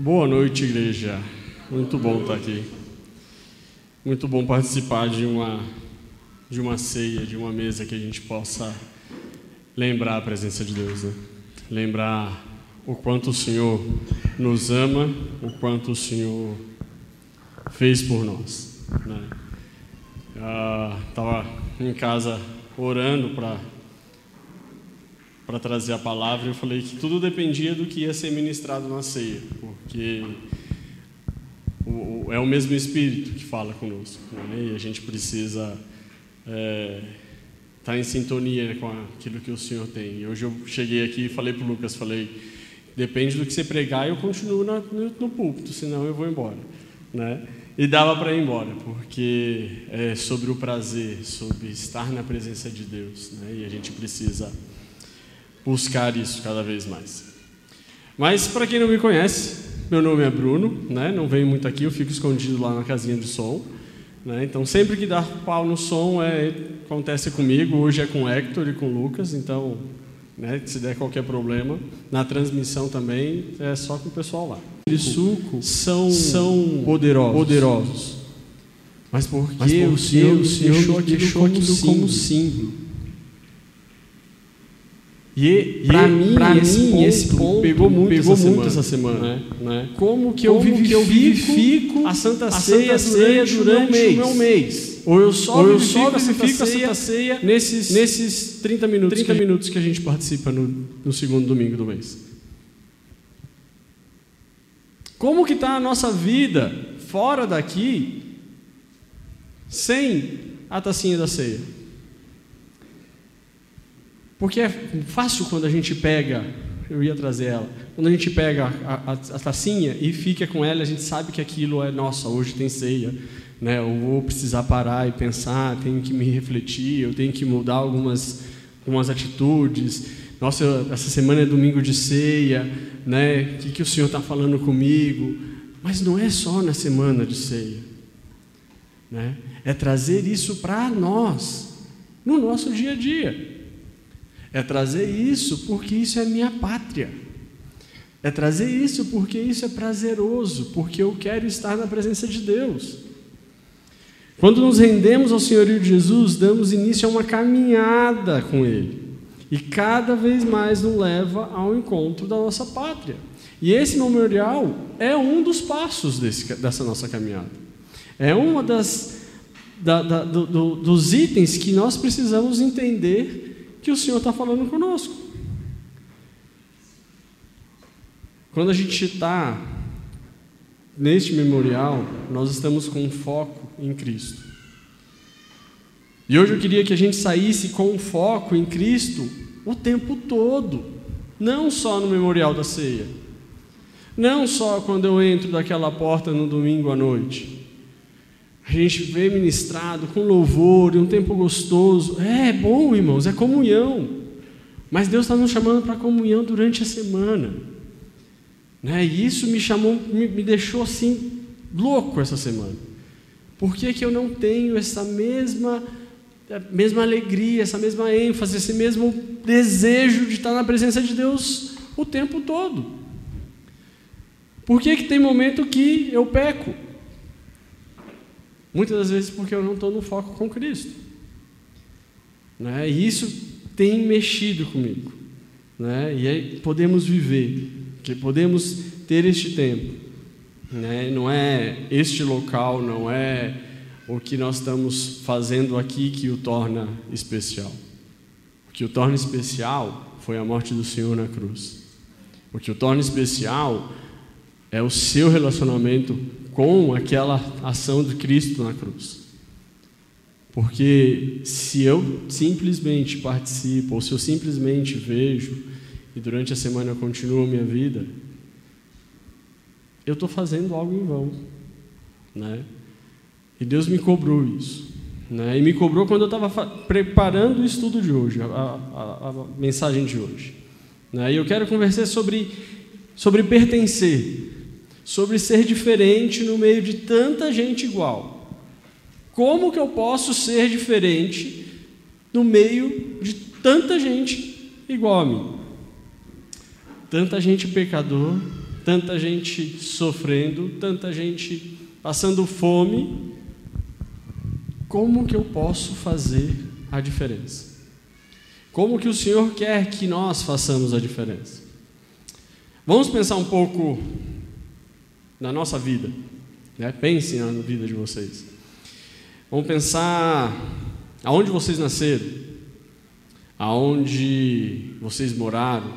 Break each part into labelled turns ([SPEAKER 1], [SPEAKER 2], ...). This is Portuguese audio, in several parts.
[SPEAKER 1] Boa noite, igreja. Muito bom estar aqui. Muito bom participar de uma de uma ceia, de uma mesa que a gente possa lembrar a presença de Deus, né? Lembrar o quanto o Senhor nos ama, o quanto o Senhor fez por nós, né? Estava em casa orando para para trazer a palavra, eu falei que tudo dependia do que ia ser ministrado na ceia, porque é o mesmo Espírito que fala conosco, né? e a gente precisa estar é, tá em sintonia com aquilo que o Senhor tem. Hoje eu cheguei aqui e falei para o Lucas, falei, depende do que você pregar, eu continuo na, no, no púlpito, senão eu vou embora, né? E dava para ir embora, porque é sobre o prazer, sobre estar na presença de Deus, né? E a gente precisa buscar isso cada vez mais. Mas para quem não me conhece, meu nome é Bruno, né? Não venho muito aqui, eu fico escondido lá na casinha de som, né? Então sempre que dá pau no som é acontece comigo. Hoje é com Hector e com Lucas, então, né? Se der qualquer problema na transmissão também é só com o pessoal lá.
[SPEAKER 2] Aquele suco
[SPEAKER 1] São
[SPEAKER 2] são
[SPEAKER 1] poderosos.
[SPEAKER 2] poderosos.
[SPEAKER 1] Mas porque,
[SPEAKER 2] Mas porque
[SPEAKER 1] o Senhor,
[SPEAKER 2] o Senhor
[SPEAKER 1] deixou aquilo, como, símbolo.
[SPEAKER 2] como símbolo.
[SPEAKER 1] E,
[SPEAKER 2] Pra
[SPEAKER 1] e
[SPEAKER 2] mim,
[SPEAKER 1] pra
[SPEAKER 2] esse
[SPEAKER 1] mim,
[SPEAKER 2] ponto
[SPEAKER 1] esse ponto
[SPEAKER 2] pegou muito
[SPEAKER 1] pegou
[SPEAKER 2] essa
[SPEAKER 1] muito
[SPEAKER 2] semana,
[SPEAKER 1] essa semana,
[SPEAKER 2] né?
[SPEAKER 1] né?
[SPEAKER 2] Como que
[SPEAKER 1] Como
[SPEAKER 2] eu vivifico,
[SPEAKER 1] eu vivifico
[SPEAKER 2] a Santa
[SPEAKER 1] a
[SPEAKER 2] Ceia
[SPEAKER 1] Santa Ceia
[SPEAKER 2] durante,
[SPEAKER 1] durante
[SPEAKER 2] o meu
[SPEAKER 1] meu
[SPEAKER 2] mês?
[SPEAKER 1] Ou eu só,
[SPEAKER 2] Ou eu
[SPEAKER 1] vivifico,
[SPEAKER 2] só
[SPEAKER 1] a Santa
[SPEAKER 2] vivifico a
[SPEAKER 1] Ceia
[SPEAKER 2] Santa Ceia
[SPEAKER 1] nesses, nesses 30 minutos,
[SPEAKER 2] 30
[SPEAKER 1] que, minutos que a gente participa no, no segundo domingo do mês. Como que está a nossa vida fora daqui sem a tacinha da ceia? Porque é fácil quando a gente pega, eu ia trazer ela, quando a gente pega a, a, a tacinha e fica com ela, a gente sabe que aquilo é, nossa, hoje tem ceia, né? eu vou precisar parar e pensar, tenho que me refletir, eu tenho que mudar algumas, algumas atitudes. Nossa, essa semana é domingo de ceia, né? o que, que o Senhor está falando comigo? Mas não é só na semana de ceia, né? é trazer isso para nós, no nosso dia a dia. É trazer isso porque isso é minha pátria. É trazer isso porque isso é prazeroso, porque eu quero estar na presença de Deus. Quando nos rendemos ao Senhorio de Jesus, damos início a uma caminhada com Ele. E cada vez mais nos leva ao encontro da nossa pátria. E esse memorial é um dos passos desse, dessa nossa caminhada. É uma das da, da, do, do, dos itens que nós precisamos entender que o Senhor está falando conosco. Quando a gente está neste memorial, nós estamos com um foco em Cristo. E hoje eu queria que a gente saísse com um foco em Cristo o tempo todo, não só no memorial da ceia, não só quando eu entro daquela porta no domingo à noite. A gente vê ministrado com louvor e um tempo gostoso. É, é bom, irmãos, é comunhão. Mas Deus está nos chamando para comunhão durante a semana. Né? E isso me chamou, me, me deixou assim, louco essa semana. Por que, que eu não tenho essa mesma, mesma alegria, essa mesma ênfase, esse mesmo desejo de estar na presença de Deus o tempo todo? Por que, que tem momento que eu peco? Muitas das vezes porque eu não estou no foco com Cristo. Né? E isso tem mexido comigo. Né? E aí podemos viver, que podemos ter este tempo. Né? Não é este local, não é o que nós estamos fazendo aqui que o torna especial. O que o torna especial foi a morte do Senhor na cruz. O que o torna especial é o seu relacionamento com aquela ação de Cristo na cruz. Porque se eu simplesmente participo, ou se eu simplesmente vejo, e durante a semana eu continuo a minha vida, eu estou fazendo algo em vão. Né? E Deus me cobrou isso. Né? E me cobrou quando eu estava preparando o estudo de hoje, a, a, a mensagem de hoje. Né? E eu quero conversar sobre, sobre pertencer, sobre ser diferente no meio de tanta gente igual. Como que eu posso ser diferente no meio de tanta gente igual a mim? Tanta gente pecador, tanta gente sofrendo, tanta gente passando fome. Como que eu posso fazer a diferença? Como que o Senhor quer que nós façamos a diferença? Vamos pensar um pouco na nossa vida. Né? Pensem na vida de vocês. Vamos pensar aonde vocês nasceram, aonde vocês moraram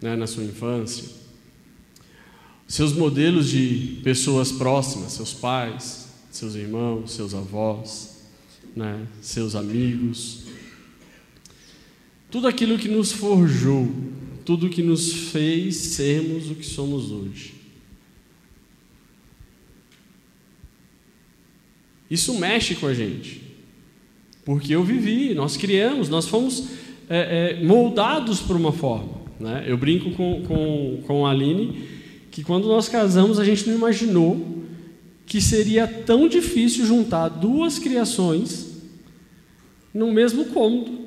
[SPEAKER 1] né, na sua infância, seus modelos de pessoas próximas, seus pais, seus irmãos, seus avós, né, seus amigos, tudo aquilo que nos forjou, tudo que nos fez sermos o que somos hoje. Isso mexe com a gente, porque eu vivi, nós criamos, nós fomos é, é, moldados por uma forma. Né? Eu brinco com, com, com a Aline que quando nós casamos a gente não imaginou que seria tão difícil juntar duas criações no mesmo cômodo,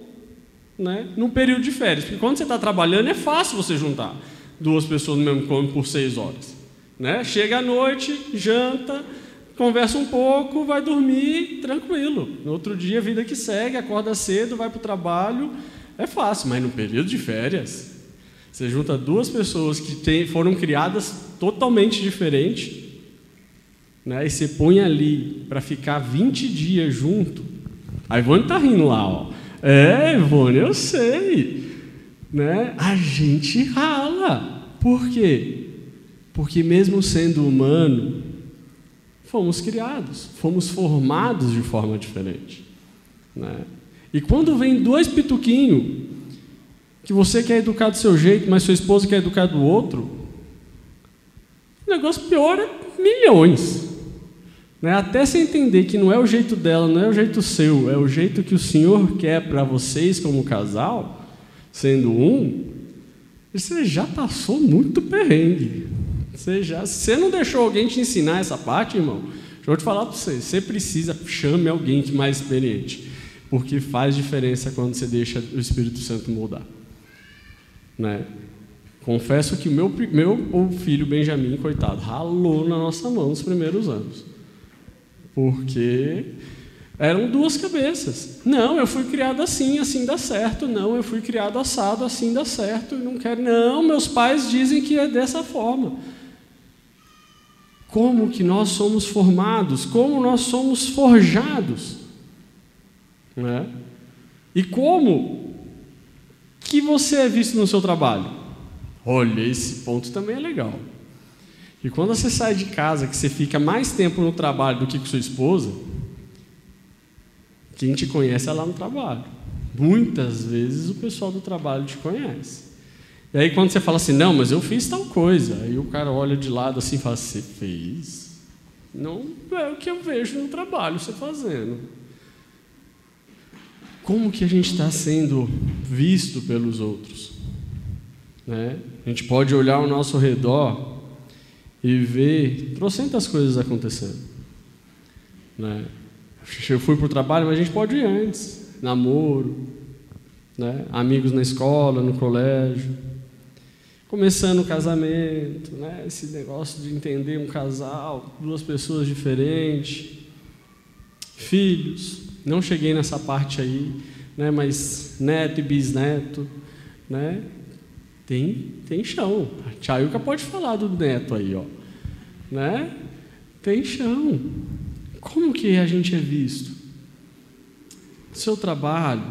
[SPEAKER 1] né? num período de férias. Porque quando você está trabalhando é fácil você juntar duas pessoas no mesmo cômodo por seis horas. Né? Chega à noite, janta, conversa um pouco, vai dormir tranquilo. No outro dia, vida que segue, acorda cedo, vai para o trabalho. É fácil, mas no período de férias, você junta duas pessoas que tem, foram criadas totalmente diferentes, né, e você põe ali para ficar 20 dias junto. A Ivone está rindo lá, ó. É, Ivone, eu sei. Né? A gente rala. Por quê? Porque mesmo sendo humano, fomos criados, fomos formados de forma diferente. Né? E quando vem dois pituquinhos, que você quer educar do seu jeito, mas sua esposa quer educar do outro, o negócio piora milhões. Né? Até você entender que não é o jeito dela, não é o jeito seu, é o jeito que o Senhor quer para vocês como casal, sendo um, você já passou muito perrengue. Você, já, você não deixou alguém te ensinar essa parte, irmão? Deixa eu te falar para você. Você precisa, chame alguém mais experiente. Porque faz diferença quando você deixa o Espírito Santo moldar. Né? Confesso que o meu, meu filho Benjamin, coitado, ralou na nossa mão nos primeiros anos. Porque eram duas cabeças. Não, eu fui criado assim, assim dá certo. Não, eu fui criado assado, assim dá certo. Não quero. Não, meus pais dizem que é dessa forma como que nós somos formados, como nós somos forjados. Né? E como que você é visto no seu trabalho? Olha, esse ponto também é legal. E quando você sai de casa, que você fica mais tempo no trabalho do que com sua esposa, quem te conhece é lá no trabalho. Muitas vezes o pessoal do trabalho te conhece. E aí quando você fala assim, não, mas eu fiz tal coisa, aí o cara olha de lado assim e fala, você fez? Não é o que eu vejo no trabalho você fazendo. Como que a gente está sendo visto pelos outros? Né? A gente pode olhar ao nosso redor e ver trocentas coisas acontecendo. Né? Eu fui para o trabalho, mas a gente pode ir antes. Namoro, né? amigos na escola, no colégio começando o casamento, né? esse negócio de entender um casal, duas pessoas diferentes, filhos, não cheguei nessa parte aí, né? mas neto e bisneto, né? tem, tem chão. A Tchaiuca pode falar do neto aí, ó. Né? Tem chão. Como que a gente é visto? Seu trabalho,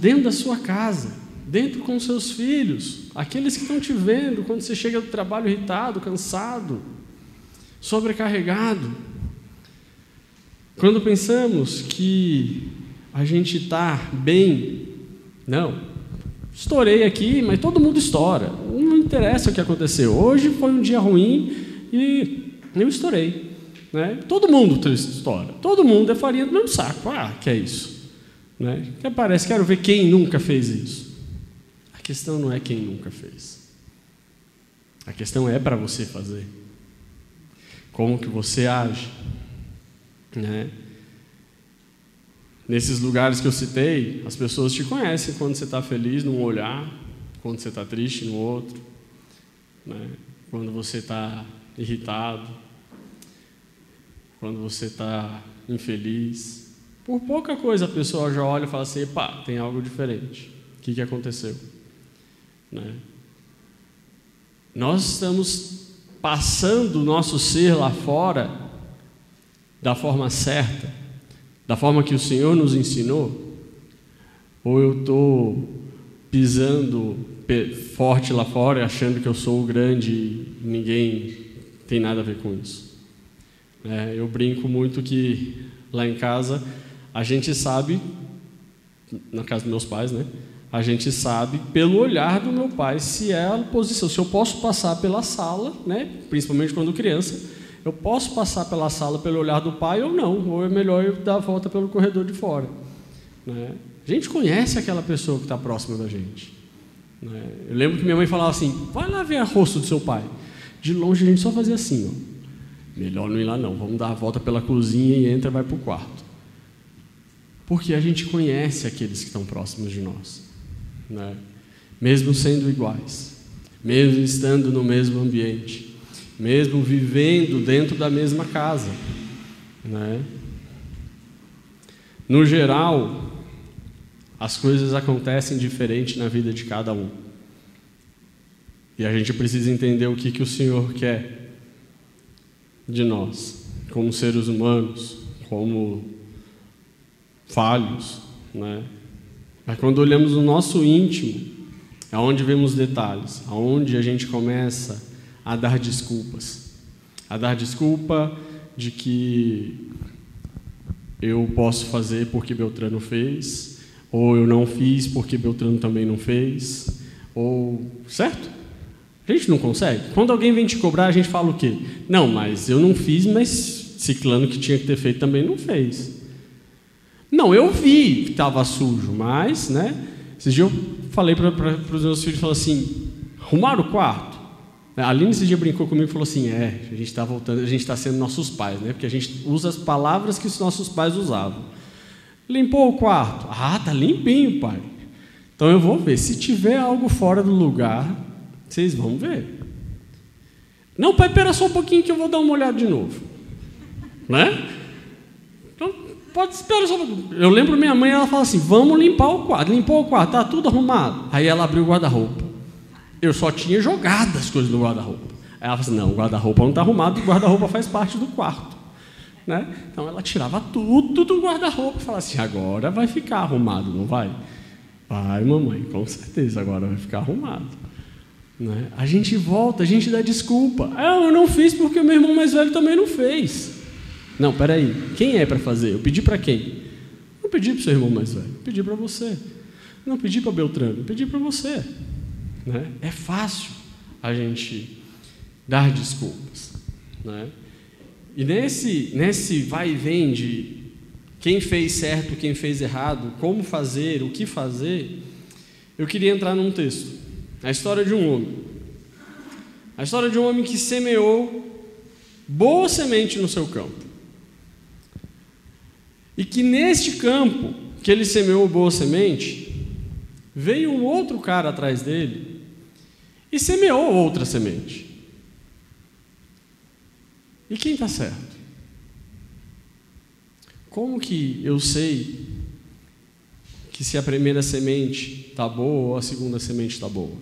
[SPEAKER 1] dentro da sua casa dentro com seus filhos, aqueles que estão te vendo quando você chega do trabalho irritado, cansado, sobrecarregado. Quando pensamos que a gente está bem, não, estourei aqui, mas todo mundo estoura, não interessa o que aconteceu. Hoje foi um dia ruim e eu estourei. Né? Todo mundo estoura, todo mundo é farinha do mesmo saco. Ah, que é isso? Né? Que parece, quero ver quem nunca fez isso. A questão não é quem nunca fez. A questão é para você fazer. Como que você age, né? Nesses lugares que eu citei, as pessoas te conhecem quando você está feliz num olhar, quando você está triste no outro. Né? quando você está irritado, quando você está infeliz. Por pouca coisa a pessoa já olha e fala assim: pá, tem algo diferente. O que, que aconteceu? Né? Nós estamos passando o nosso ser lá fora da forma certa, da forma que o Senhor nos ensinou? Ou eu estou pisando forte lá fora, achando que eu sou o grande e ninguém tem nada a ver com isso? É, eu brinco muito que lá em casa a gente sabe, na casa dos meus pais, né? A gente sabe pelo olhar do meu pai se é a posição, se eu posso passar pela sala, né? Principalmente quando criança, eu posso passar pela sala pelo olhar do pai ou não, ou é melhor eu dar a volta pelo corredor de fora. Né? A gente conhece aquela pessoa que está próxima da gente. Né? Eu lembro que minha mãe falava assim: vai lá ver a rosto do seu pai. De longe a gente só fazia assim, ó. Melhor não ir lá não, vamos dar a volta pela cozinha e entra e vai para o quarto. Porque a gente conhece aqueles que estão próximos de nós. Né? Mesmo sendo iguais, mesmo estando no mesmo ambiente, mesmo vivendo dentro da mesma casa. Né? No geral, as coisas acontecem diferente na vida de cada um. E a gente precisa entender o que, que o Senhor quer de nós, como seres humanos, como falhos, né? Mas quando olhamos o nosso íntimo, é onde vemos detalhes, aonde a gente começa a dar desculpas, a dar desculpa de que eu posso fazer porque Beltrano fez, ou eu não fiz porque Beltrano também não fez, ou certo? A gente não consegue. Quando alguém vem te cobrar, a gente fala o quê? Não, mas eu não fiz, mas ciclano que tinha que ter feito também não fez. Não, eu vi que estava sujo, mas, né? Esses dias eu falei para os meus filhos, falei assim, arrumaram o quarto? A Aline esse dia brincou comigo e falou assim, é, a gente está voltando, a gente está sendo nossos pais, né? Porque a gente usa as palavras que os nossos pais usavam. Limpou o quarto? Ah, tá limpinho, pai. Então eu vou ver. Se tiver algo fora do lugar, vocês vão ver. Não, pai, espera só um pouquinho que eu vou dar uma olhada de novo. Né? Pode esperar só. Eu lembro minha mãe, ela fala assim: vamos limpar o quarto. Limpou o quarto, tá tudo arrumado. Aí ela abriu o guarda-roupa. Eu só tinha jogado as coisas no guarda-roupa. Aí ela falou assim: não, o guarda-roupa não está arrumado, o guarda-roupa faz parte do quarto. Né? Então ela tirava tudo do guarda-roupa e falava assim: agora vai ficar arrumado, não vai? Vai, mamãe, com certeza, agora vai ficar arrumado. Né? A gente volta, a gente dá desculpa. Ah, eu não fiz porque o meu irmão mais velho também não fez. Não, peraí. Quem é para fazer? Eu pedi para quem? Não pedi para o seu irmão mais velho. Pedi para você. Não pedi para Beltrano. Pedi para você. Né? É fácil a gente dar desculpas. Né? E nesse, nesse vai e vem de quem fez certo, quem fez errado, como fazer, o que fazer, eu queria entrar num texto. A história de um homem. A história de um homem que semeou boa semente no seu campo. E que neste campo que ele semeou boa semente, veio um outro cara atrás dele e semeou outra semente. E quem está certo? Como que eu sei que se a primeira semente está boa ou a segunda semente está boa?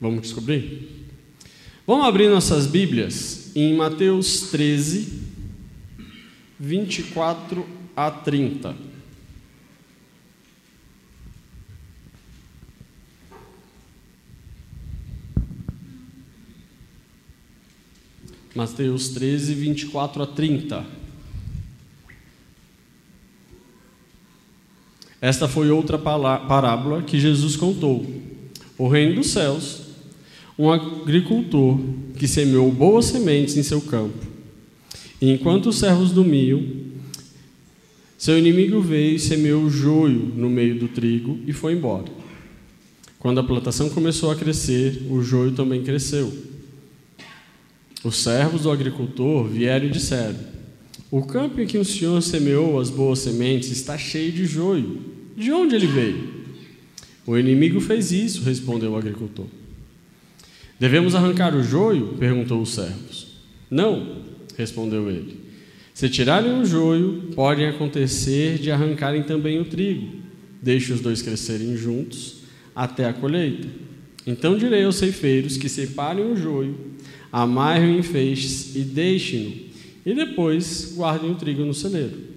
[SPEAKER 1] Vamos descobrir? Vamos abrir nossas Bíblias em Mateus 13, 24 a 30. Mateus 13, 24 a 30. Esta foi outra parábola que Jesus contou. O reino dos céus um agricultor que semeou boas sementes em seu campo. Enquanto os servos dormiam, seu inimigo veio e semeou joio no meio do trigo e foi embora. Quando a plantação começou a crescer, o joio também cresceu. Os servos do agricultor vieram e disseram: O campo em que o senhor semeou as boas sementes está cheio de joio. De onde ele veio? O inimigo fez isso, respondeu o agricultor. Devemos arrancar o joio? perguntou os servos. Não, respondeu ele. Se tirarem o joio, pode acontecer de arrancarem também o trigo. Deixe os dois crescerem juntos até a colheita. Então direi aos ceifeiros que separem o joio, amarrem em feixes e deixem-no, e depois guardem o trigo no celeiro.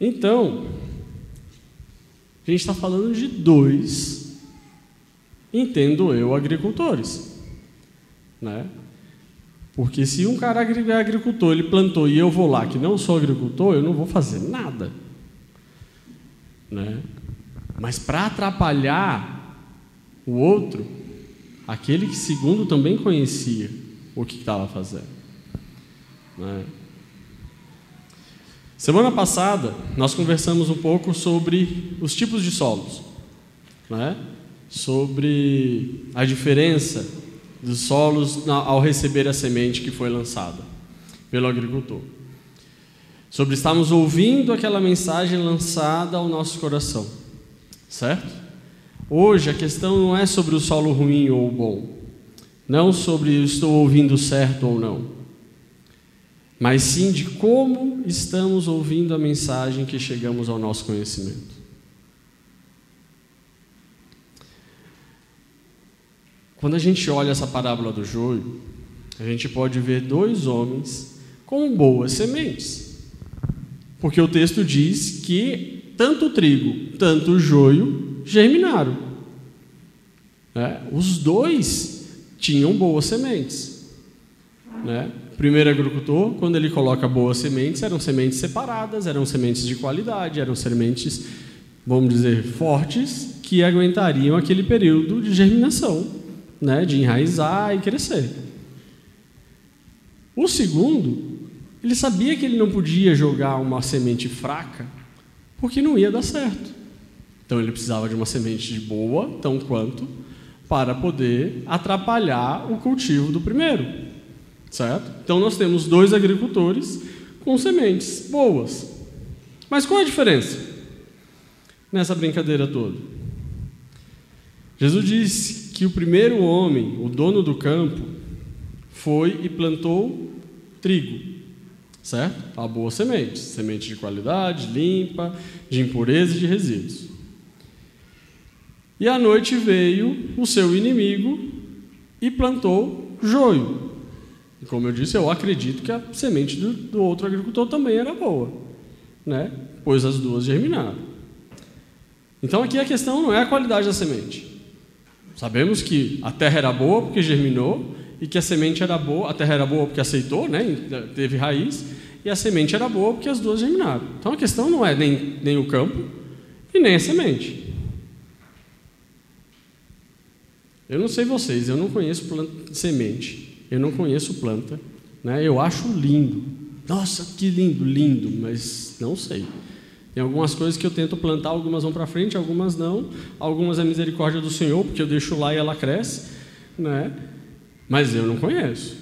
[SPEAKER 1] Então, a gente está falando de dois entendo eu, agricultores. Né? Porque se um cara é agricultor, ele plantou e eu vou lá que não sou agricultor, eu não vou fazer nada. Né? Mas para atrapalhar o outro, aquele que segundo também conhecia o que estava fazendo. Né? Semana passada nós conversamos um pouco sobre os tipos de solos. Né? sobre a diferença dos solos ao receber a semente que foi lançada pelo agricultor. Sobre estarmos ouvindo aquela mensagem lançada ao nosso coração, certo? Hoje a questão não é sobre o solo ruim ou bom, não sobre estou ouvindo certo ou não, mas sim de como estamos ouvindo a mensagem que chegamos ao nosso conhecimento. Quando a gente olha essa parábola do joio, a gente pode ver dois homens com boas sementes. Porque o texto diz que tanto o trigo, tanto o joio germinaram. É, os dois tinham boas sementes. Né? O primeiro agricultor, quando ele coloca boas sementes, eram sementes separadas, eram sementes de qualidade, eram sementes, vamos dizer, fortes, que aguentariam aquele período de germinação né, de enraizar e crescer. O segundo, ele sabia que ele não podia jogar uma semente fraca, porque não ia dar certo. Então ele precisava de uma semente boa, tão quanto, para poder atrapalhar o cultivo do primeiro. Certo? Então nós temos dois agricultores com sementes boas. Mas qual é a diferença nessa brincadeira toda? Jesus disse que o primeiro homem, o dono do campo, foi e plantou trigo, certo? A boa semente, semente de qualidade, limpa, de impureza e de resíduos. E à noite veio o seu inimigo e plantou joio. E como eu disse, eu acredito que a semente do, do outro agricultor também era boa, né? Pois as duas germinaram. Então aqui a questão não é a qualidade da semente. Sabemos que a terra era boa porque germinou e que a semente era boa, a terra era boa porque aceitou, né? teve raiz, e a semente era boa porque as duas germinaram. Então a questão não é nem, nem o campo e nem a semente. Eu não sei vocês, eu não conheço planta, semente, eu não conheço planta, né? eu acho lindo. Nossa, que lindo, lindo, mas não sei. Tem algumas coisas que eu tento plantar, algumas vão para frente, algumas não. Algumas é misericórdia do Senhor, porque eu deixo lá e ela cresce, né? Mas eu não conheço.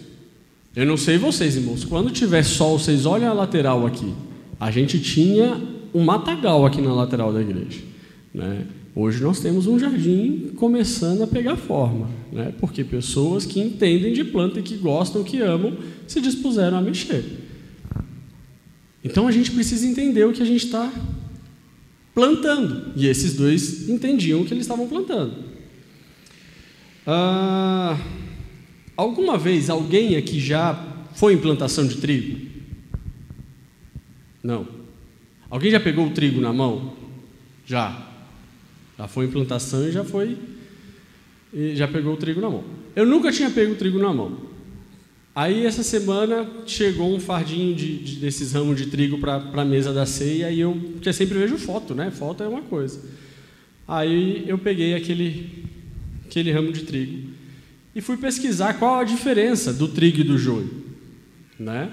[SPEAKER 1] Eu não sei vocês, irmãos. Quando tiver sol, vocês olhem a lateral aqui. A gente tinha um matagal aqui na lateral da igreja, né? Hoje nós temos um jardim começando a pegar forma, né? Porque pessoas que entendem de planta e que gostam, que amam, se dispuseram a mexer. Então a gente precisa entender o que a gente está plantando. E esses dois entendiam o que eles estavam plantando. Ah, alguma vez alguém aqui já foi em plantação de trigo? Não. Alguém já pegou o trigo na mão? Já. Já foi em plantação e já foi. E já pegou o trigo na mão. Eu nunca tinha pego o trigo na mão. Aí essa semana chegou um fardinho de, de desses ramos de trigo para a mesa da ceia e eu, porque eu sempre vejo foto, né? Foto é uma coisa. Aí eu peguei aquele, aquele ramo de trigo e fui pesquisar qual a diferença do trigo e do joio, né?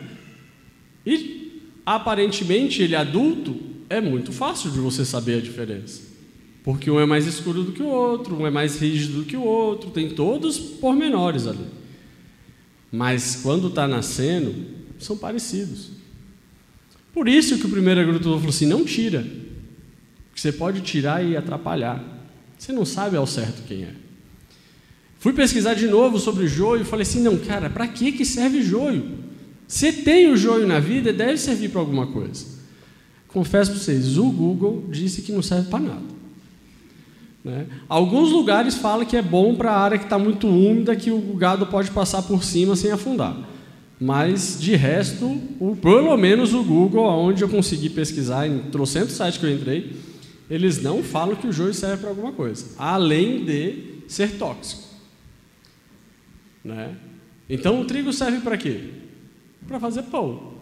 [SPEAKER 1] E aparentemente ele adulto é muito fácil de você saber a diferença, porque um é mais escuro do que o outro, um é mais rígido do que o outro, tem todos pormenores ali. Mas quando está nascendo, são parecidos. Por isso que o primeiro agricultor falou assim: não tira, você pode tirar e atrapalhar. Você não sabe ao certo quem é. Fui pesquisar de novo sobre joio e falei assim: não, cara, para que, que serve joio? Se tem o joio na vida, deve servir para alguma coisa. Confesso para vocês, o Google disse que não serve para nada. Né? Alguns lugares falam que é bom para a área que está muito úmida, que o gado pode passar por cima sem afundar. Mas, de resto, o, pelo menos o Google, onde eu consegui pesquisar, em trocentos sites que eu entrei, eles não falam que o joio serve para alguma coisa, além de ser tóxico. Né? Então, o trigo serve para quê? Para fazer pão.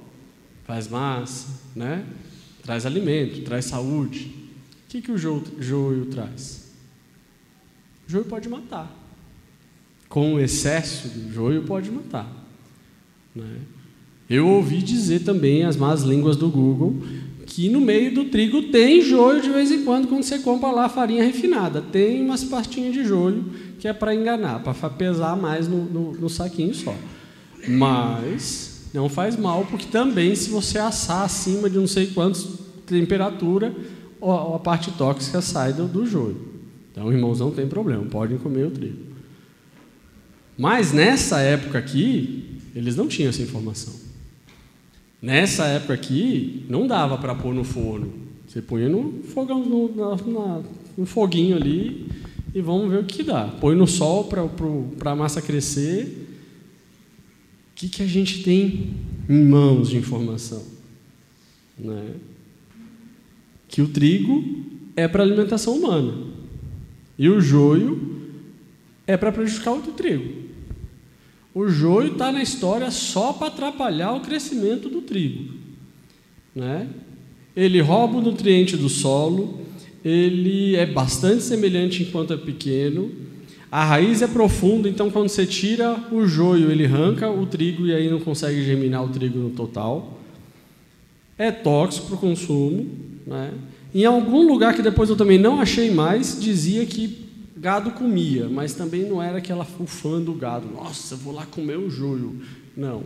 [SPEAKER 1] Faz massa, né? traz alimento, traz saúde. O que, que o joio, joio traz? Joio pode matar. Com o excesso do joio, pode matar. Né? Eu ouvi dizer também as más línguas do Google que no meio do trigo tem joio de vez em quando, quando você compra lá farinha refinada. Tem umas pastinhas de joio que é para enganar, para pesar mais no, no, no saquinho só. Mas não faz mal, porque também se você assar acima de não sei quantos temperatura, a parte tóxica sai do, do joio. Então, irmãos, não tem problema, podem comer o trigo. Mas nessa época aqui, eles não tinham essa informação. Nessa época aqui, não dava para pôr no forno. Você punha no fogão, no, na, no foguinho ali e vamos ver o que dá. Põe no sol para a massa crescer. O que, que a gente tem em mãos de informação? Né? Que o trigo é para alimentação humana. E o joio é para prejudicar o trigo. O joio está na história só para atrapalhar o crescimento do trigo. Né? Ele rouba o nutriente do solo, ele é bastante semelhante enquanto é pequeno, a raiz é profunda, então quando você tira o joio, ele arranca o trigo e aí não consegue germinar o trigo no total. É tóxico para o consumo. Né? Em algum lugar que depois eu também não achei mais, dizia que gado comia, mas também não era aquela fã do gado. Nossa, vou lá comer o joio. Não,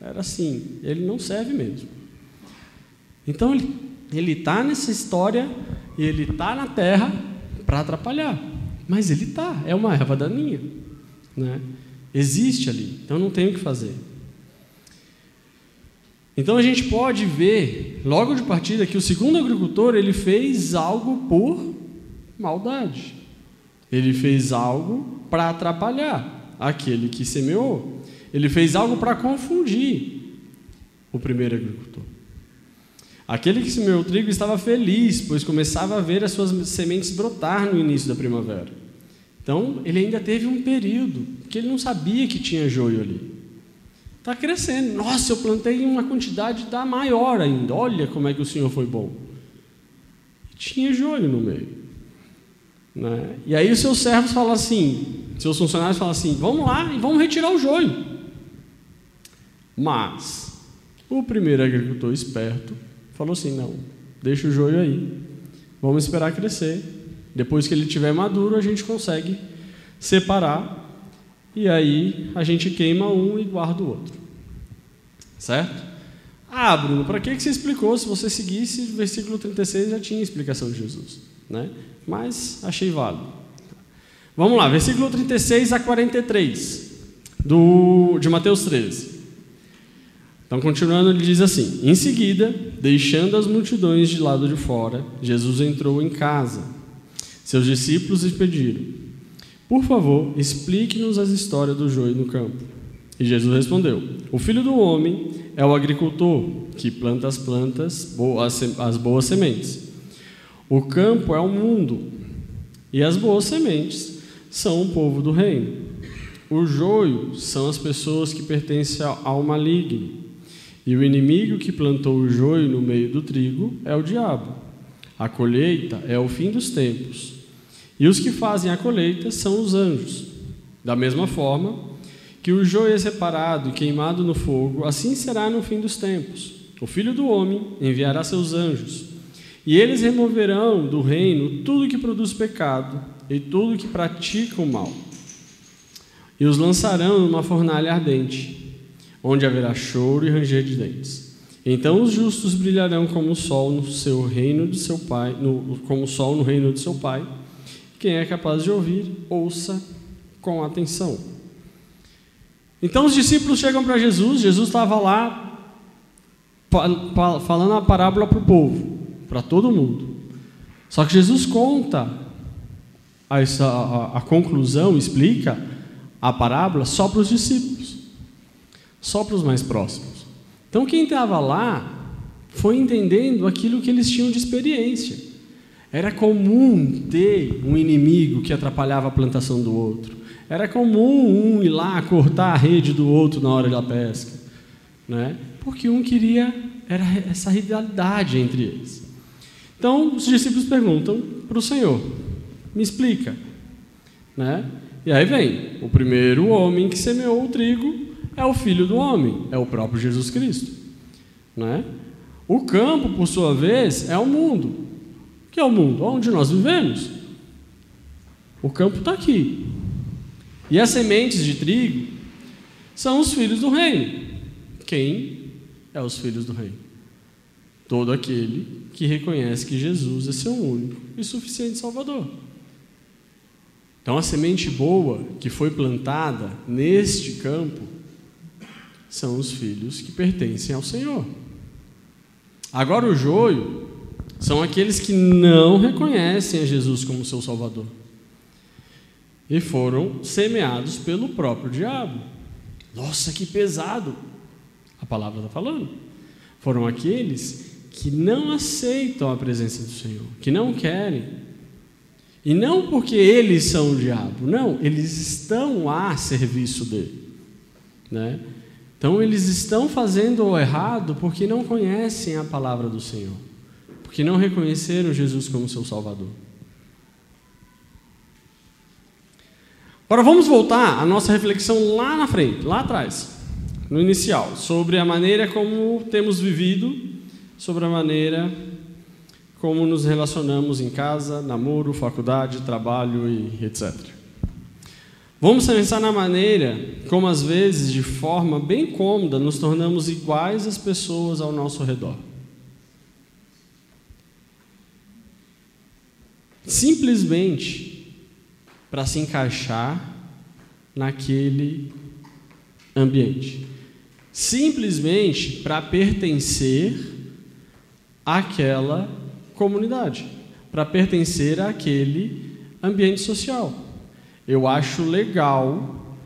[SPEAKER 1] era assim. Ele não serve mesmo. Então ele está nessa história e ele está na terra para atrapalhar. Mas ele está, é uma erva daninha, né? Existe ali, então não tem o que fazer. Então a gente pode ver, logo de partida, que o segundo agricultor ele fez algo por maldade. Ele fez algo para atrapalhar aquele que semeou. Ele fez algo para confundir o primeiro agricultor. Aquele que semeou o trigo estava feliz, pois começava a ver as suas sementes brotar no início da primavera. Então, ele ainda teve um período que ele não sabia que tinha joio ali. Está crescendo. Nossa, eu plantei uma quantidade da maior ainda. Olha como é que o Senhor foi bom. tinha joio no meio. Né? E aí os seus servos falam assim, seus funcionários falam assim, vamos lá e vamos retirar o joio. Mas o primeiro agricultor esperto falou assim, não, deixa o joio aí, vamos esperar crescer. Depois que ele estiver maduro, a gente consegue separar e aí a gente queima um e guarda o outro. Certo? Ah, Bruno, para que você explicou? Se você seguisse o versículo 36, já tinha explicação de Jesus. Né? Mas achei válido. Vamos lá, versículo 36 a 43, do, de Mateus 13. Então, continuando, ele diz assim: Em seguida, deixando as multidões de lado de fora, Jesus entrou em casa. Seus discípulos lhe pediram: por favor, explique-nos as histórias do joio no campo. E Jesus respondeu: O filho do homem é o agricultor que planta as plantas, as boas sementes. O campo é o mundo, e as boas sementes são o povo do reino. O joio são as pessoas que pertencem ao maligno, e o inimigo que plantou o joio no meio do trigo é o diabo. A colheita é o fim dos tempos. E os que fazem a colheita são os anjos. Da mesma forma que o joio é separado e queimado no fogo, assim será no fim dos tempos. O filho do homem enviará seus anjos, e eles removerão do reino tudo que produz pecado e tudo que pratica o mal, e os lançarão numa fornalha ardente, onde haverá choro e ranger de dentes. Então os justos brilharão como o sol no seu reino de seu pai, no, como o sol no reino de seu pai. Quem é capaz de ouvir, ouça com atenção. Então os discípulos chegam para Jesus, Jesus estava lá falando a parábola para o povo, para todo mundo. Só que Jesus conta a, a, a conclusão, explica a parábola só para os discípulos, só para os mais próximos. Então quem estava lá foi entendendo aquilo que eles tinham de experiência. Era comum ter um inimigo que atrapalhava a plantação do outro. Era comum um ir lá cortar a rede do outro na hora da pesca, né? Porque um queria era essa rivalidade entre eles. Então os discípulos perguntam para o Senhor: "Me explica", né? E aí vem o primeiro homem que semeou o trigo é o filho do homem, é o próprio Jesus Cristo, né? O campo, por sua vez, é o mundo. Que é o mundo? Onde nós vivemos. O campo está aqui. E as sementes de trigo são os filhos do reino. Quem é os filhos do reino? Todo aquele que reconhece que Jesus é seu único e suficiente Salvador. Então, a semente boa que foi plantada neste campo são os filhos que pertencem ao Senhor. Agora, o joio são aqueles que não reconhecem a Jesus como seu Salvador e foram semeados pelo próprio diabo. Nossa, que pesado! A palavra está falando. Foram aqueles que não aceitam a presença do Senhor, que não querem. E não porque eles são o diabo, não, eles estão a serviço dele. Né? Então eles estão fazendo o errado porque não conhecem a palavra do Senhor, porque não reconheceram Jesus como seu Salvador. Agora vamos voltar à nossa reflexão lá na frente, lá atrás, no inicial, sobre a maneira como temos vivido, sobre a maneira como nos relacionamos em casa, namoro, faculdade, trabalho e etc. Vamos pensar na maneira como, às vezes, de forma bem cômoda, nos tornamos iguais às pessoas ao nosso redor. Simplesmente para se encaixar naquele ambiente. Simplesmente para pertencer àquela comunidade, para pertencer àquele ambiente social. Eu acho legal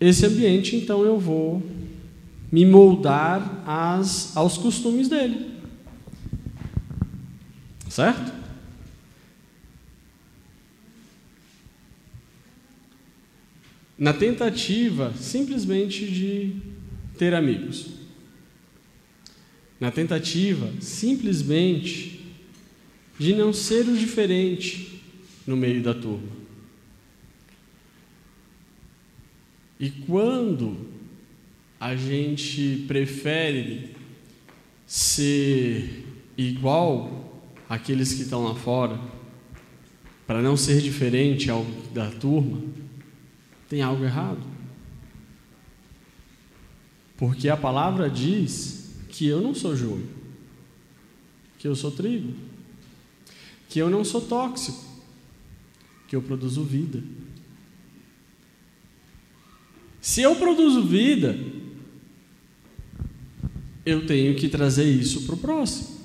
[SPEAKER 1] esse ambiente, então eu vou me moldar às, aos costumes dele. Certo? Na tentativa simplesmente de ter amigos. Na tentativa simplesmente de não ser o diferente no meio da turma. E quando a gente prefere ser igual àqueles que estão lá fora, para não ser diferente ao da turma, tem algo errado. Porque a palavra diz que eu não sou joio, que eu sou trigo, que eu não sou tóxico, que eu produzo vida. Se eu produzo vida, eu tenho que trazer isso para o próximo.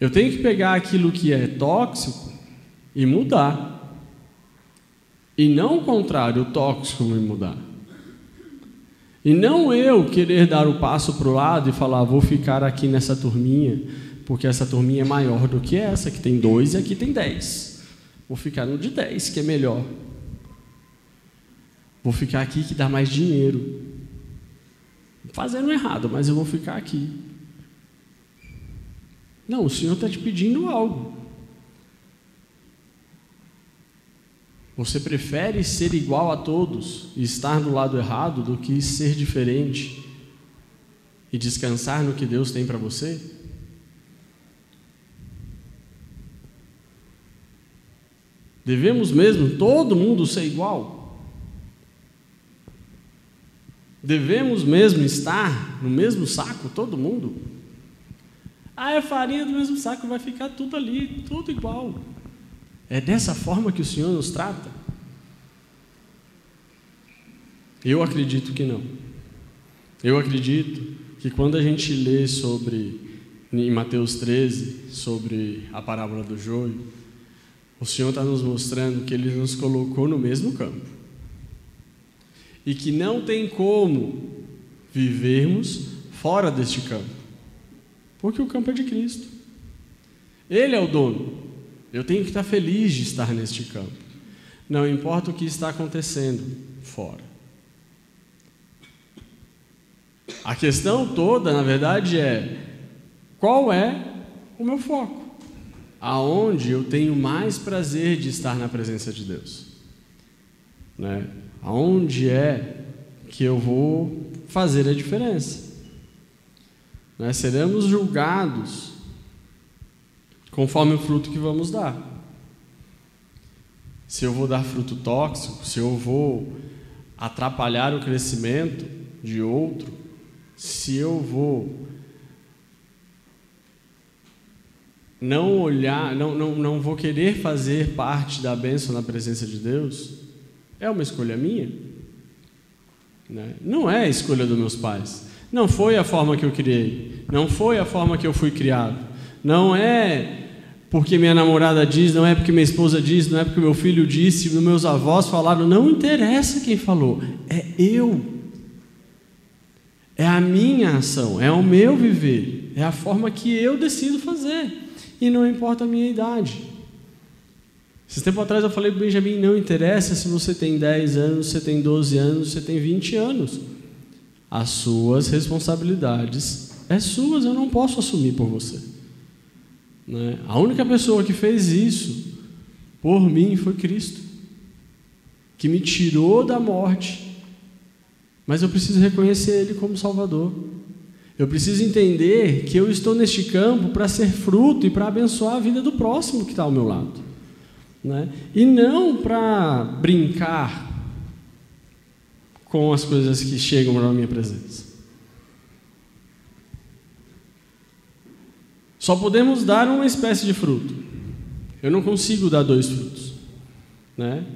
[SPEAKER 1] Eu tenho que pegar aquilo que é tóxico e mudar. E não o contrário, o tóxico me mudar. E não eu querer dar o passo para o lado e falar, vou ficar aqui nessa turminha, porque essa turminha é maior do que essa, que tem dois e aqui tem dez. Vou ficar no de dez, que é melhor. Vou ficar aqui que dá mais dinheiro. Fazendo errado, mas eu vou ficar aqui. Não, o Senhor está te pedindo algo. Você prefere ser igual a todos e estar do lado errado do que ser diferente e descansar no que Deus tem para você? Devemos mesmo todo mundo ser igual? Devemos mesmo estar no mesmo saco, todo mundo? Ah, é farinha do mesmo saco, vai ficar tudo ali, tudo igual. É dessa forma que o Senhor nos trata? Eu acredito que não. Eu acredito que quando a gente lê sobre, em Mateus 13, sobre a parábola do joio, o Senhor está nos mostrando que Ele nos colocou no mesmo campo. E que não tem como vivermos fora deste campo. Porque o campo é de Cristo. Ele é o dono. Eu tenho que estar feliz de estar neste campo. Não importa o que está acontecendo fora. A questão toda, na verdade, é qual é o meu foco? Aonde eu tenho mais prazer de estar na presença de Deus? Né? Aonde é que eu vou fazer a diferença? Nós seremos julgados conforme o fruto que vamos dar. Se eu vou dar fruto tóxico, se eu vou atrapalhar o crescimento de outro, se eu vou não olhar, não, não, não vou querer fazer parte da bênção na presença de Deus, é uma escolha minha. Né? Não é a escolha dos meus pais. Não foi a forma que eu criei. Não foi a forma que eu fui criado. Não é porque minha namorada diz, não é porque minha esposa diz, não é porque meu filho disse, meus avós falaram. Não interessa quem falou. É eu. É a minha ação, é o meu viver, é a forma que eu decido fazer. E não importa a minha idade. Esse tempo atrás eu falei para Benjamin: não interessa se você tem 10 anos, você tem 12 anos, você tem 20 anos. As suas responsabilidades é suas, eu não posso assumir por você. Né? A única pessoa que fez isso por mim foi Cristo, que me tirou da morte, mas eu preciso reconhecer Ele como Salvador. Eu preciso entender que eu estou neste campo para ser fruto e para abençoar a vida do próximo que está ao meu lado. Né? E não para brincar com as coisas que chegam na minha presença. Só podemos dar uma espécie de fruto. Eu não consigo dar dois frutos. Né?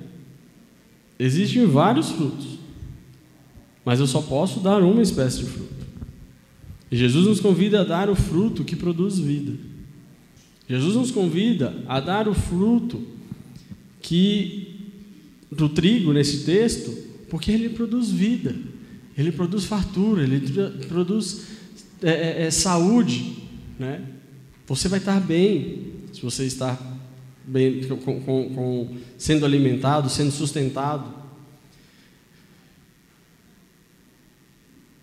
[SPEAKER 1] Existem vários frutos, mas eu só posso dar uma espécie de fruto. E Jesus nos convida a dar o fruto que produz vida. Jesus nos convida a dar o fruto que do trigo nesse texto porque ele produz vida, ele produz fartura, ele produz é, é, é, saúde. Né? Você vai estar bem se você está bem, com, com, com, sendo alimentado, sendo sustentado.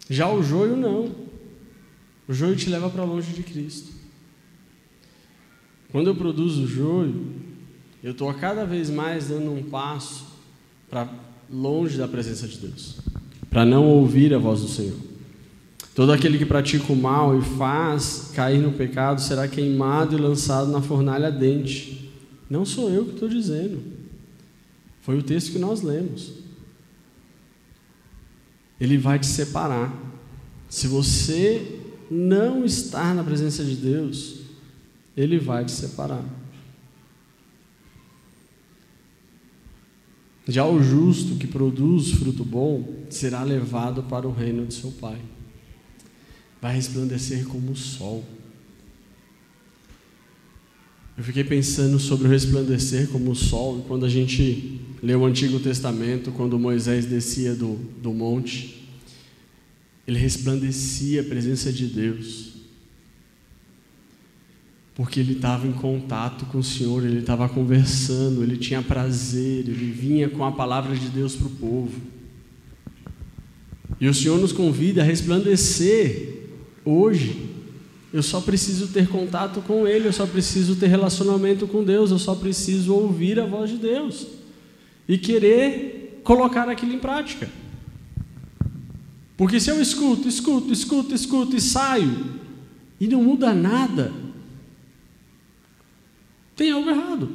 [SPEAKER 1] Já o joio não. O joio te leva para longe de Cristo. Quando eu produzo joio, eu estou cada vez mais dando um passo para longe da presença de Deus, para não ouvir a voz do Senhor. Todo aquele que pratica o mal e faz cair no pecado será queimado e lançado na fornalha ardente. Não sou eu que estou dizendo. Foi o texto que nós lemos. Ele vai te separar. Se você não estar na presença de Deus, Ele vai te separar. Já o justo que produz fruto bom será levado para o reino de seu Pai. Vai resplandecer como o sol. Eu fiquei pensando sobre o resplandecer como o sol, quando a gente lê o Antigo Testamento, quando Moisés descia do, do monte, ele resplandecia a presença de Deus porque ele estava em contato com o Senhor, ele estava conversando, ele tinha prazer, ele vinha com a palavra de Deus para o povo. E o Senhor nos convida a resplandecer hoje. Eu só preciso ter contato com Ele, eu só preciso ter relacionamento com Deus, eu só preciso ouvir a voz de Deus e querer colocar aquilo em prática. Porque se eu escuto, escuto, escuto, escuto e saio e não muda nada, tem algo errado.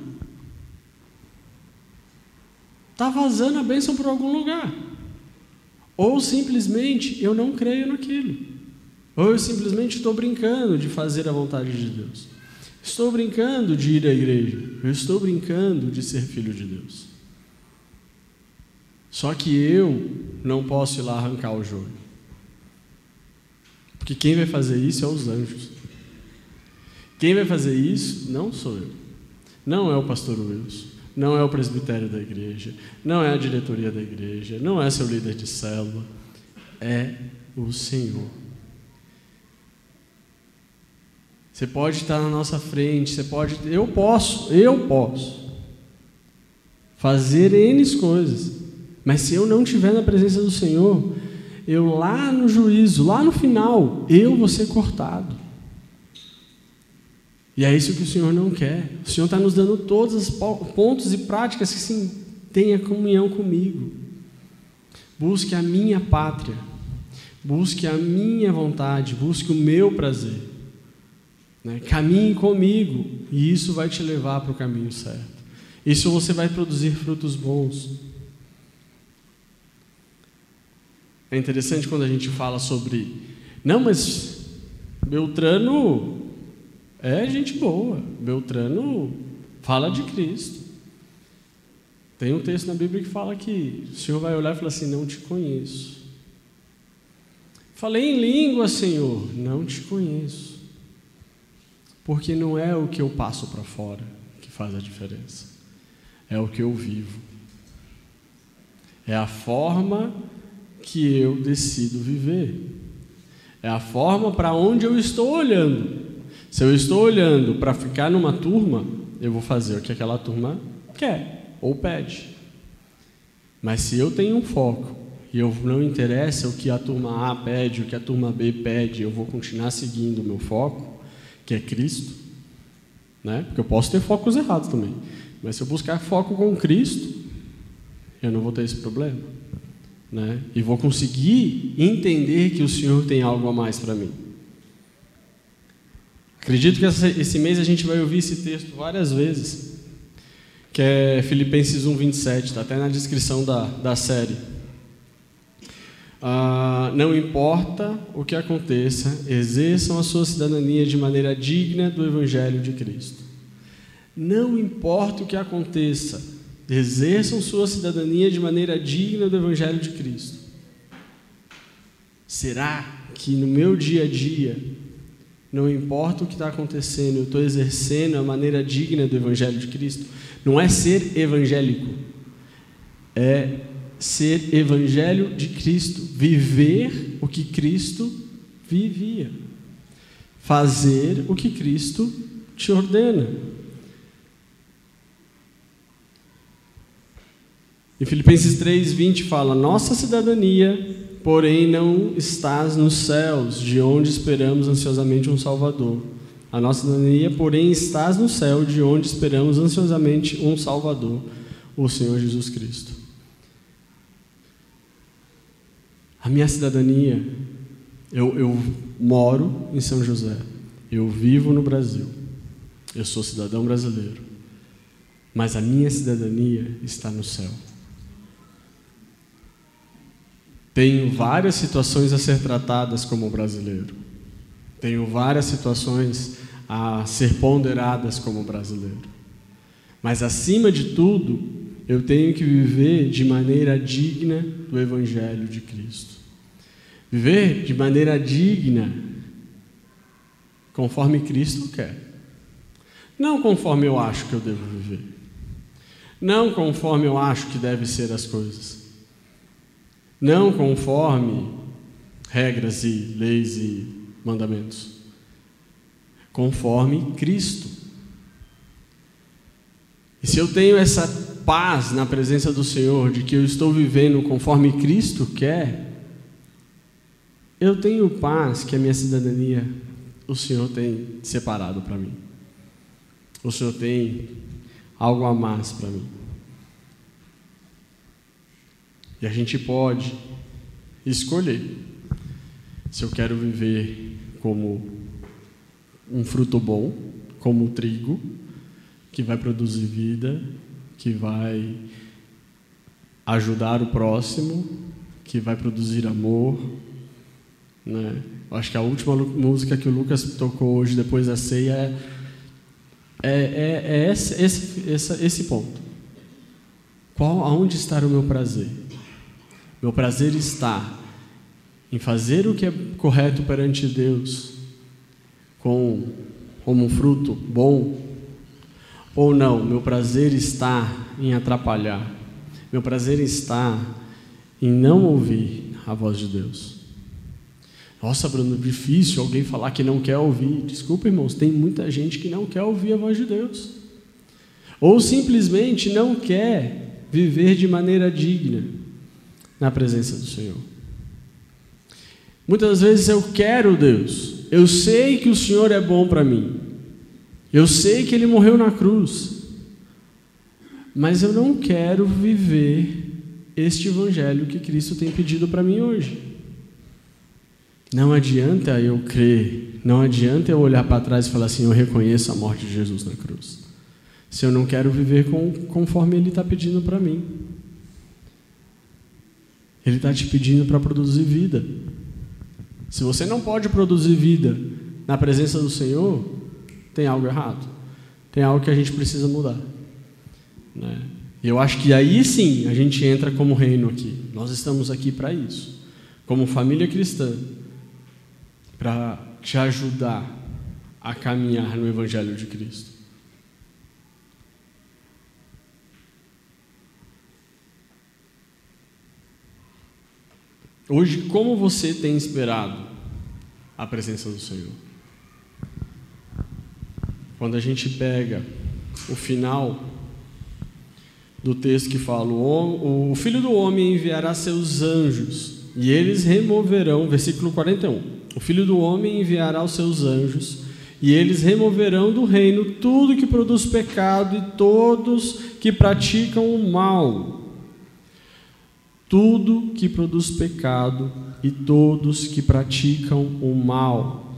[SPEAKER 1] Está vazando a bênção por algum lugar. Ou simplesmente eu não creio naquilo. Ou eu simplesmente estou brincando de fazer a vontade de Deus. Estou brincando de ir à igreja. Eu estou brincando de ser filho de Deus. Só que eu não posso ir lá arrancar o joio. Porque quem vai fazer isso é os anjos. Quem vai fazer isso não sou eu. Não é o pastor Wilson. Não é o presbitério da igreja. Não é a diretoria da igreja. Não é seu líder de célula. É o Senhor. Você pode estar na nossa frente, você pode. Eu posso, eu posso fazer N coisas. Mas se eu não estiver na presença do Senhor, eu lá no juízo, lá no final, eu vou ser cortado. E é isso que o Senhor não quer. O Senhor está nos dando todos os pontos e práticas que sim, tenha comunhão comigo. Busque a minha pátria. Busque a minha vontade. Busque o meu prazer. Né? Caminhe comigo. E isso vai te levar para o caminho certo. Isso você vai produzir frutos bons. É interessante quando a gente fala sobre. Não, mas Beltrano é gente boa. Beltrano fala de Cristo. Tem um texto na Bíblia que fala que o Senhor vai olhar e falar assim: Não te conheço. Falei em língua, Senhor, não te conheço. Porque não é o que eu passo para fora que faz a diferença, é o que eu vivo. É a forma que eu decido viver. É a forma para onde eu estou olhando. Se eu estou olhando para ficar numa turma, eu vou fazer o que aquela turma quer ou pede. Mas se eu tenho um foco e eu não interessa o que a turma A pede, o que a turma B pede, eu vou continuar seguindo o meu foco, que é Cristo, né? Porque eu posso ter focos errados também. Mas se eu buscar foco com Cristo, eu não vou ter esse problema né? e vou conseguir entender que o Senhor tem algo a mais para mim. Acredito que esse mês a gente vai ouvir esse texto várias vezes, que é Filipenses 1,27, está até na descrição da, da série. Ah, não importa o que aconteça, exerçam a sua cidadania de maneira digna do Evangelho de Cristo. Não importa o que aconteça, exerçam sua cidadania de maneira digna do Evangelho de Cristo. Será que no meu dia a dia, não importa o que está acontecendo, eu estou exercendo a maneira digna do Evangelho de Cristo? Não é ser evangélico, é ser Evangelho de Cristo, viver o que Cristo vivia, fazer o que Cristo te ordena. E Filipenses 3:20 fala: "Nossa cidadania, porém, não estás nos céus, de onde esperamos ansiosamente um Salvador. A nossa cidadania, porém, estás no céu, de onde esperamos ansiosamente um Salvador, o Senhor Jesus Cristo." A minha cidadania, eu, eu moro em São José, eu vivo no Brasil, eu sou cidadão brasileiro, mas a minha cidadania está no céu. Tenho várias situações a ser tratadas como brasileiro. Tenho várias situações a ser ponderadas como brasileiro. Mas acima de tudo, eu tenho que viver de maneira digna do Evangelho de Cristo. Viver de maneira digna, conforme Cristo quer. Não conforme eu acho que eu devo viver. Não conforme eu acho que devem ser as coisas não conforme regras e leis e mandamentos, conforme Cristo. E se eu tenho essa paz na presença do Senhor, de que eu estou vivendo conforme Cristo quer, eu tenho paz que a minha cidadania o Senhor tem separado para mim. O Senhor tem algo a mais para mim. E a gente pode escolher se eu quero viver como um fruto bom, como o trigo, que vai produzir vida, que vai ajudar o próximo, que vai produzir amor. Né? Acho que a última música que o Lucas tocou hoje, depois da ceia, é, é, é, é esse, esse, esse, esse ponto. Qual, aonde está o meu prazer? Meu prazer está em fazer o que é correto perante Deus, com como um fruto bom, ou não, meu prazer está em atrapalhar. Meu prazer está em não ouvir a voz de Deus. Nossa, Bruno, difícil alguém falar que não quer ouvir. Desculpa, irmãos, tem muita gente que não quer ouvir a voz de Deus. Ou simplesmente não quer viver de maneira digna na presença do Senhor. Muitas vezes eu quero Deus, eu sei que o Senhor é bom para mim, eu sei que Ele morreu na cruz, mas eu não quero viver este Evangelho que Cristo tem pedido para mim hoje. Não adianta eu crer, não adianta eu olhar para trás e falar assim: eu reconheço a morte de Jesus na cruz, se eu não quero viver com, conforme Ele está pedindo para mim. Ele está te pedindo para produzir vida. Se você não pode produzir vida na presença do Senhor, tem algo errado. Tem algo que a gente precisa mudar. Né? E eu acho que aí sim a gente entra como reino aqui. Nós estamos aqui para isso. Como família cristã, para te ajudar a caminhar no Evangelho de Cristo. Hoje, como você tem esperado a presença do Senhor? Quando a gente pega o final do texto que fala: o, filho do homem enviará seus anjos e eles removerão, versículo 41. O filho do homem enviará os seus anjos e eles removerão do reino tudo que produz pecado e todos que praticam o mal tudo que produz pecado e todos que praticam o mal.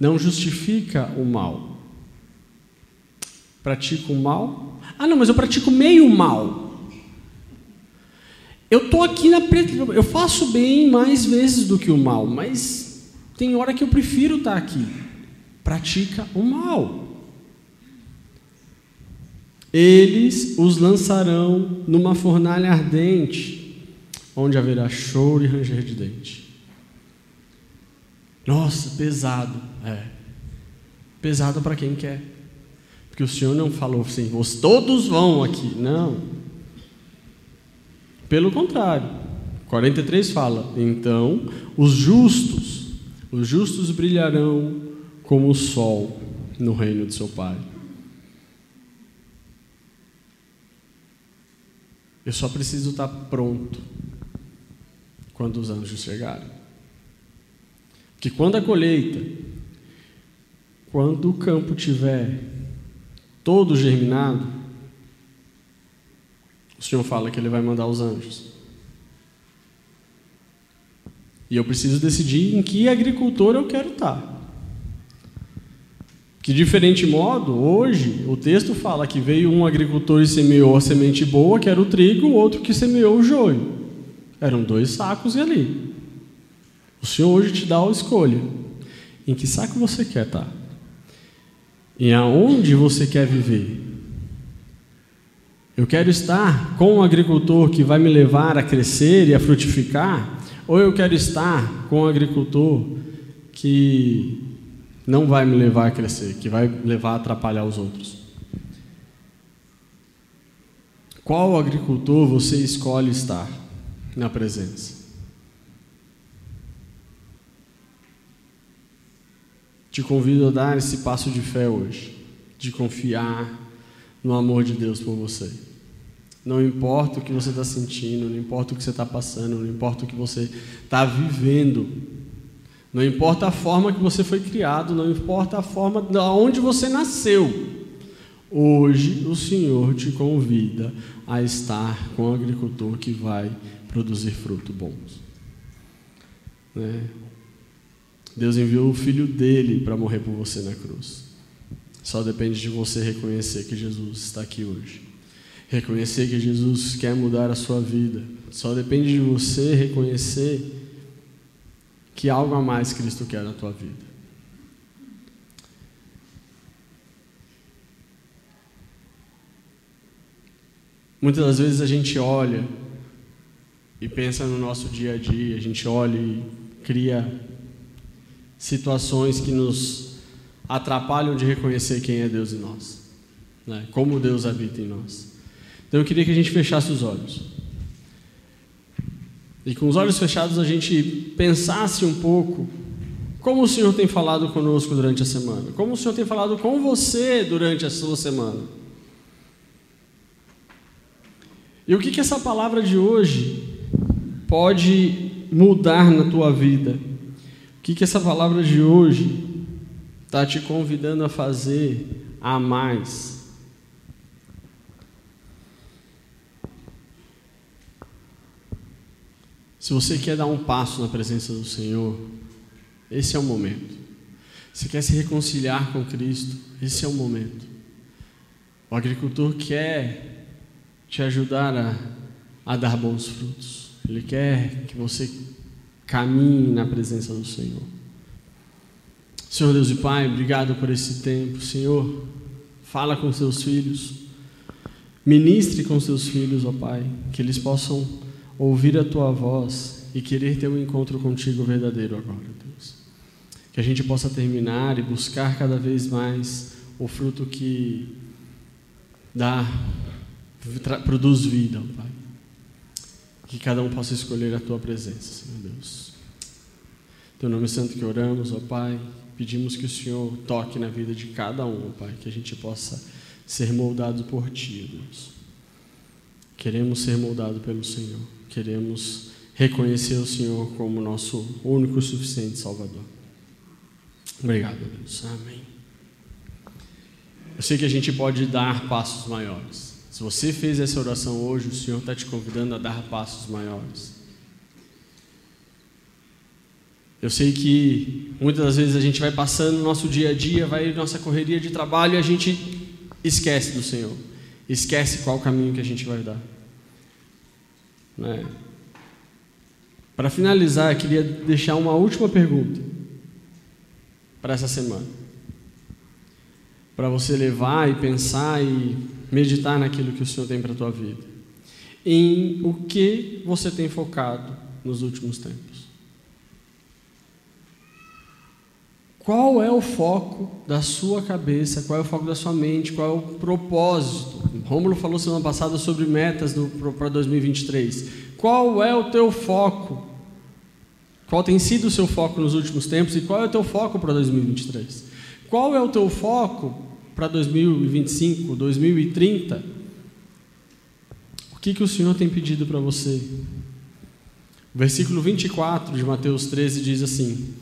[SPEAKER 1] Não justifica o mal. Pratica o mal? Ah, não, mas eu pratico meio mal. Eu estou aqui na eu faço bem mais vezes do que o mal, mas tem hora que eu prefiro estar tá aqui. Pratica o mal. Eles os lançarão numa fornalha ardente onde haverá choro e ranger de dente. Nossa, pesado. É. Pesado para quem quer. Porque o Senhor não falou assim, todos vão aqui. Não. Pelo contrário. 43 fala: Então os justos, os justos brilharão como o sol no reino de seu Pai. Eu só preciso estar pronto quando os anjos chegarem. Que quando a colheita, quando o campo tiver todo germinado, o Senhor fala que Ele vai mandar os anjos. E eu preciso decidir em que agricultor eu quero estar. Que diferente modo, hoje, o texto fala que veio um agricultor e semeou a semente boa, que era o trigo, o outro que semeou o joio. Eram dois sacos ali. O Senhor hoje te dá a escolha. Em que saco você quer estar? E aonde você quer viver? Eu quero estar com um agricultor que vai me levar a crescer e a frutificar? Ou eu quero estar com um agricultor que não vai me levar a crescer, que vai levar a atrapalhar os outros? Qual agricultor você escolhe estar? na presença. Te convido a dar esse passo de fé hoje, de confiar no amor de Deus por você. Não importa o que você está sentindo, não importa o que você está passando, não importa o que você está vivendo, não importa a forma que você foi criado, não importa a forma de onde você nasceu. Hoje o Senhor te convida a estar com o agricultor que vai produzir fruto bons. Né? Deus enviou o filho dele para morrer por você na cruz. Só depende de você reconhecer que Jesus está aqui hoje. Reconhecer que Jesus quer mudar a sua vida. Só depende de você reconhecer que algo a mais Cristo quer na tua vida. Muitas das vezes a gente olha e pensa no nosso dia a dia, a gente olha e cria situações que nos atrapalham de reconhecer quem é Deus em nós, né? como Deus habita em nós. Então eu queria que a gente fechasse os olhos. E com os olhos fechados a gente pensasse um pouco como o Senhor tem falado conosco durante a semana, como o Senhor tem falado com você durante a sua semana. E o que, que essa palavra de hoje pode mudar na tua vida? O que, que essa palavra de hoje está te convidando a fazer a mais? Se você quer dar um passo na presença do Senhor, esse é o momento. Se quer se reconciliar com Cristo, esse é o momento. O agricultor quer te ajudar a, a dar bons frutos. Ele quer que você caminhe na presença do Senhor. Senhor Deus e Pai, obrigado por esse tempo. Senhor, fala com seus filhos. Ministre com seus filhos, ó Pai, que eles possam ouvir a tua voz e querer ter um encontro contigo verdadeiro agora, Deus. Que a gente possa terminar e buscar cada vez mais o fruto que dá, produz vida, ó Pai. Que cada um possa escolher a tua presença, Senhor Deus. Teu nome santo que oramos, ó Pai, pedimos que o Senhor toque na vida de cada um, ó Pai, que a gente possa ser moldado por Ti, Deus. Queremos ser moldados pelo Senhor queremos reconhecer o Senhor como nosso único e suficiente Salvador. Obrigado, Deus. Amém. Eu sei que a gente pode dar passos maiores. Se você fez essa oração hoje, o Senhor está te convidando a dar passos maiores. Eu sei que muitas das vezes a gente vai passando no nosso dia a dia, vai nossa correria de trabalho e a gente esquece do Senhor, esquece qual caminho que a gente vai dar. Né? Para finalizar, eu queria deixar uma última pergunta para essa semana. Para você levar e pensar e meditar naquilo que o Senhor tem para a tua vida. Em o que você tem focado nos últimos tempos. Qual é o foco da sua cabeça? Qual é o foco da sua mente? Qual é o propósito? Rômulo falou semana passada sobre metas para 2023. Qual é o teu foco? Qual tem sido o seu foco nos últimos tempos e qual é o teu foco para 2023? Qual é o teu foco para 2025, 2030? O que, que o Senhor tem pedido para você? O versículo 24 de Mateus 13 diz assim: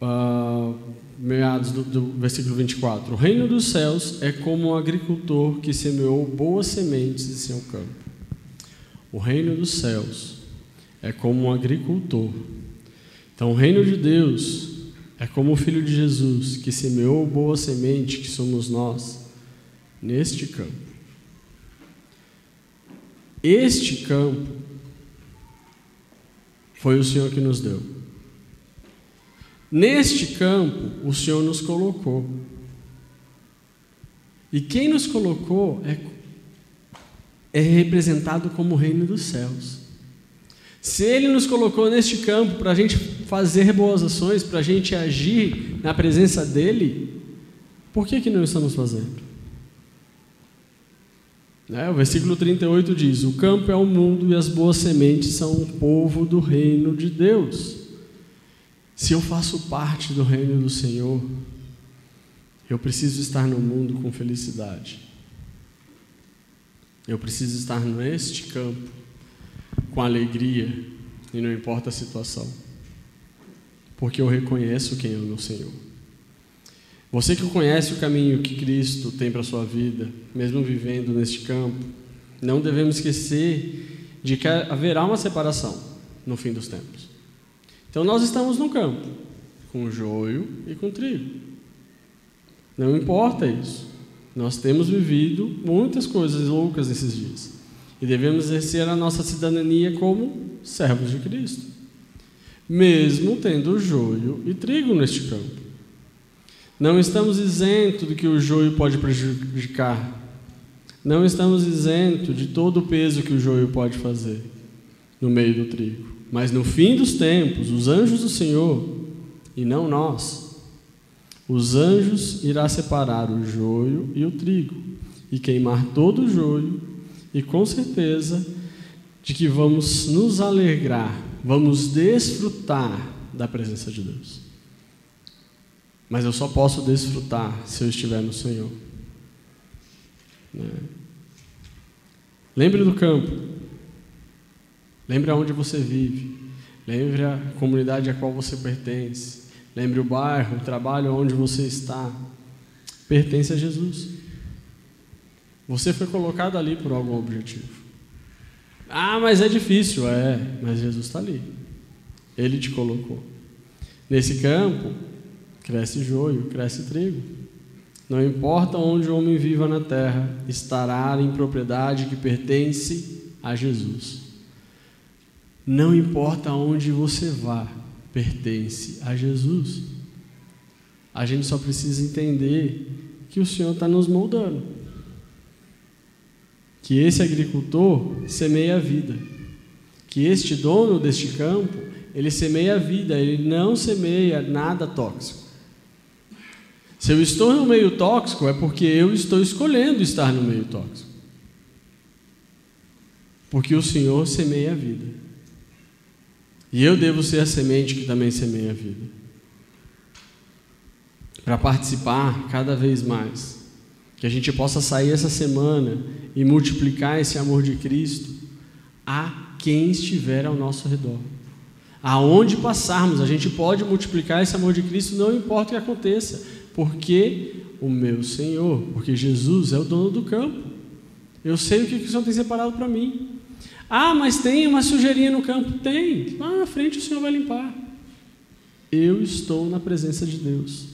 [SPEAKER 1] uh, meados do, do versículo 24: O reino dos céus é como um agricultor que semeou boas sementes em seu campo. O reino dos céus é como um agricultor. Então, o reino de Deus é como o filho de Jesus que semeou boa semente, que somos nós, neste campo. Este campo foi o Senhor que nos deu. Neste campo, o Senhor nos colocou. E quem nos colocou é, é representado como o reino dos céus. Se Ele nos colocou neste campo para a gente fazer boas ações, para a gente agir na presença dEle, por que, que não estamos fazendo? Né? O versículo 38 diz: O campo é o mundo e as boas sementes são o povo do reino de Deus. Se eu faço parte do reino do Senhor, eu preciso estar no mundo com felicidade. Eu preciso estar neste campo com alegria e não importa a situação, porque eu reconheço quem é o meu Senhor. Você que conhece o caminho que Cristo tem para a sua vida, mesmo vivendo neste campo, não devemos esquecer de que haverá uma separação no fim dos tempos. Então nós estamos no campo, com joio e com trigo. Não importa isso. Nós temos vivido muitas coisas loucas nesses dias. E devemos exercer a nossa cidadania como servos de Cristo. Mesmo tendo joio e trigo neste campo. Não estamos isentos do que o joio pode prejudicar. Não estamos isentos de todo o peso que o joio pode fazer. no meio do trigo. Mas no fim dos tempos, os anjos do Senhor, e não nós, os anjos irá separar o joio e o trigo, e queimar todo o joio, e com certeza de que vamos nos alegrar, vamos desfrutar da presença de Deus. Mas eu só posso desfrutar se eu estiver no Senhor. Né? Lembre do campo. Lembre aonde você vive. Lembre a comunidade a qual você pertence. Lembre o bairro, o trabalho onde você está. Pertence a Jesus. Você foi colocado ali por algum objetivo. Ah, mas é difícil. É, mas Jesus está ali. Ele te colocou. Nesse campo, cresce joio, cresce trigo. Não importa onde o homem viva na terra, estará em propriedade que pertence a Jesus. Não importa onde você vá, pertence a Jesus. A gente só precisa entender que o Senhor está nos moldando. Que esse agricultor semeia a vida. Que este dono deste campo, ele semeia a vida, ele não semeia nada tóxico. Se eu estou no meio tóxico, é porque eu estou escolhendo estar no meio tóxico. Porque o Senhor semeia a vida. E eu devo ser a semente que também semeia a vida. Para participar cada vez mais. Que a gente possa sair essa semana e multiplicar esse amor de Cristo a quem estiver ao nosso redor. Aonde passarmos, a gente pode multiplicar esse amor de Cristo, não importa o que aconteça porque o meu Senhor, porque Jesus é o dono do campo. Eu sei o que o Senhor tem separado para mim. Ah, mas tem uma sujeirinha no campo? Tem. Lá na frente o Senhor vai limpar. Eu estou na presença de Deus.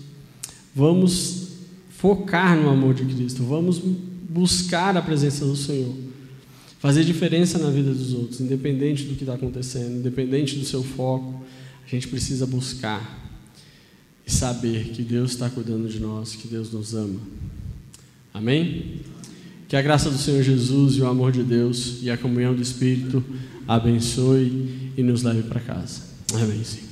[SPEAKER 1] Vamos focar no amor de Cristo. Vamos buscar a presença do Senhor. Fazer diferença na vida dos outros, independente do que está acontecendo, independente do seu foco. A gente precisa buscar e saber que Deus está cuidando de nós, que Deus nos ama. Amém? Que a graça do Senhor Jesus e o amor de Deus e a comunhão do Espírito abençoe e nos leve para casa. Amém. Senhor.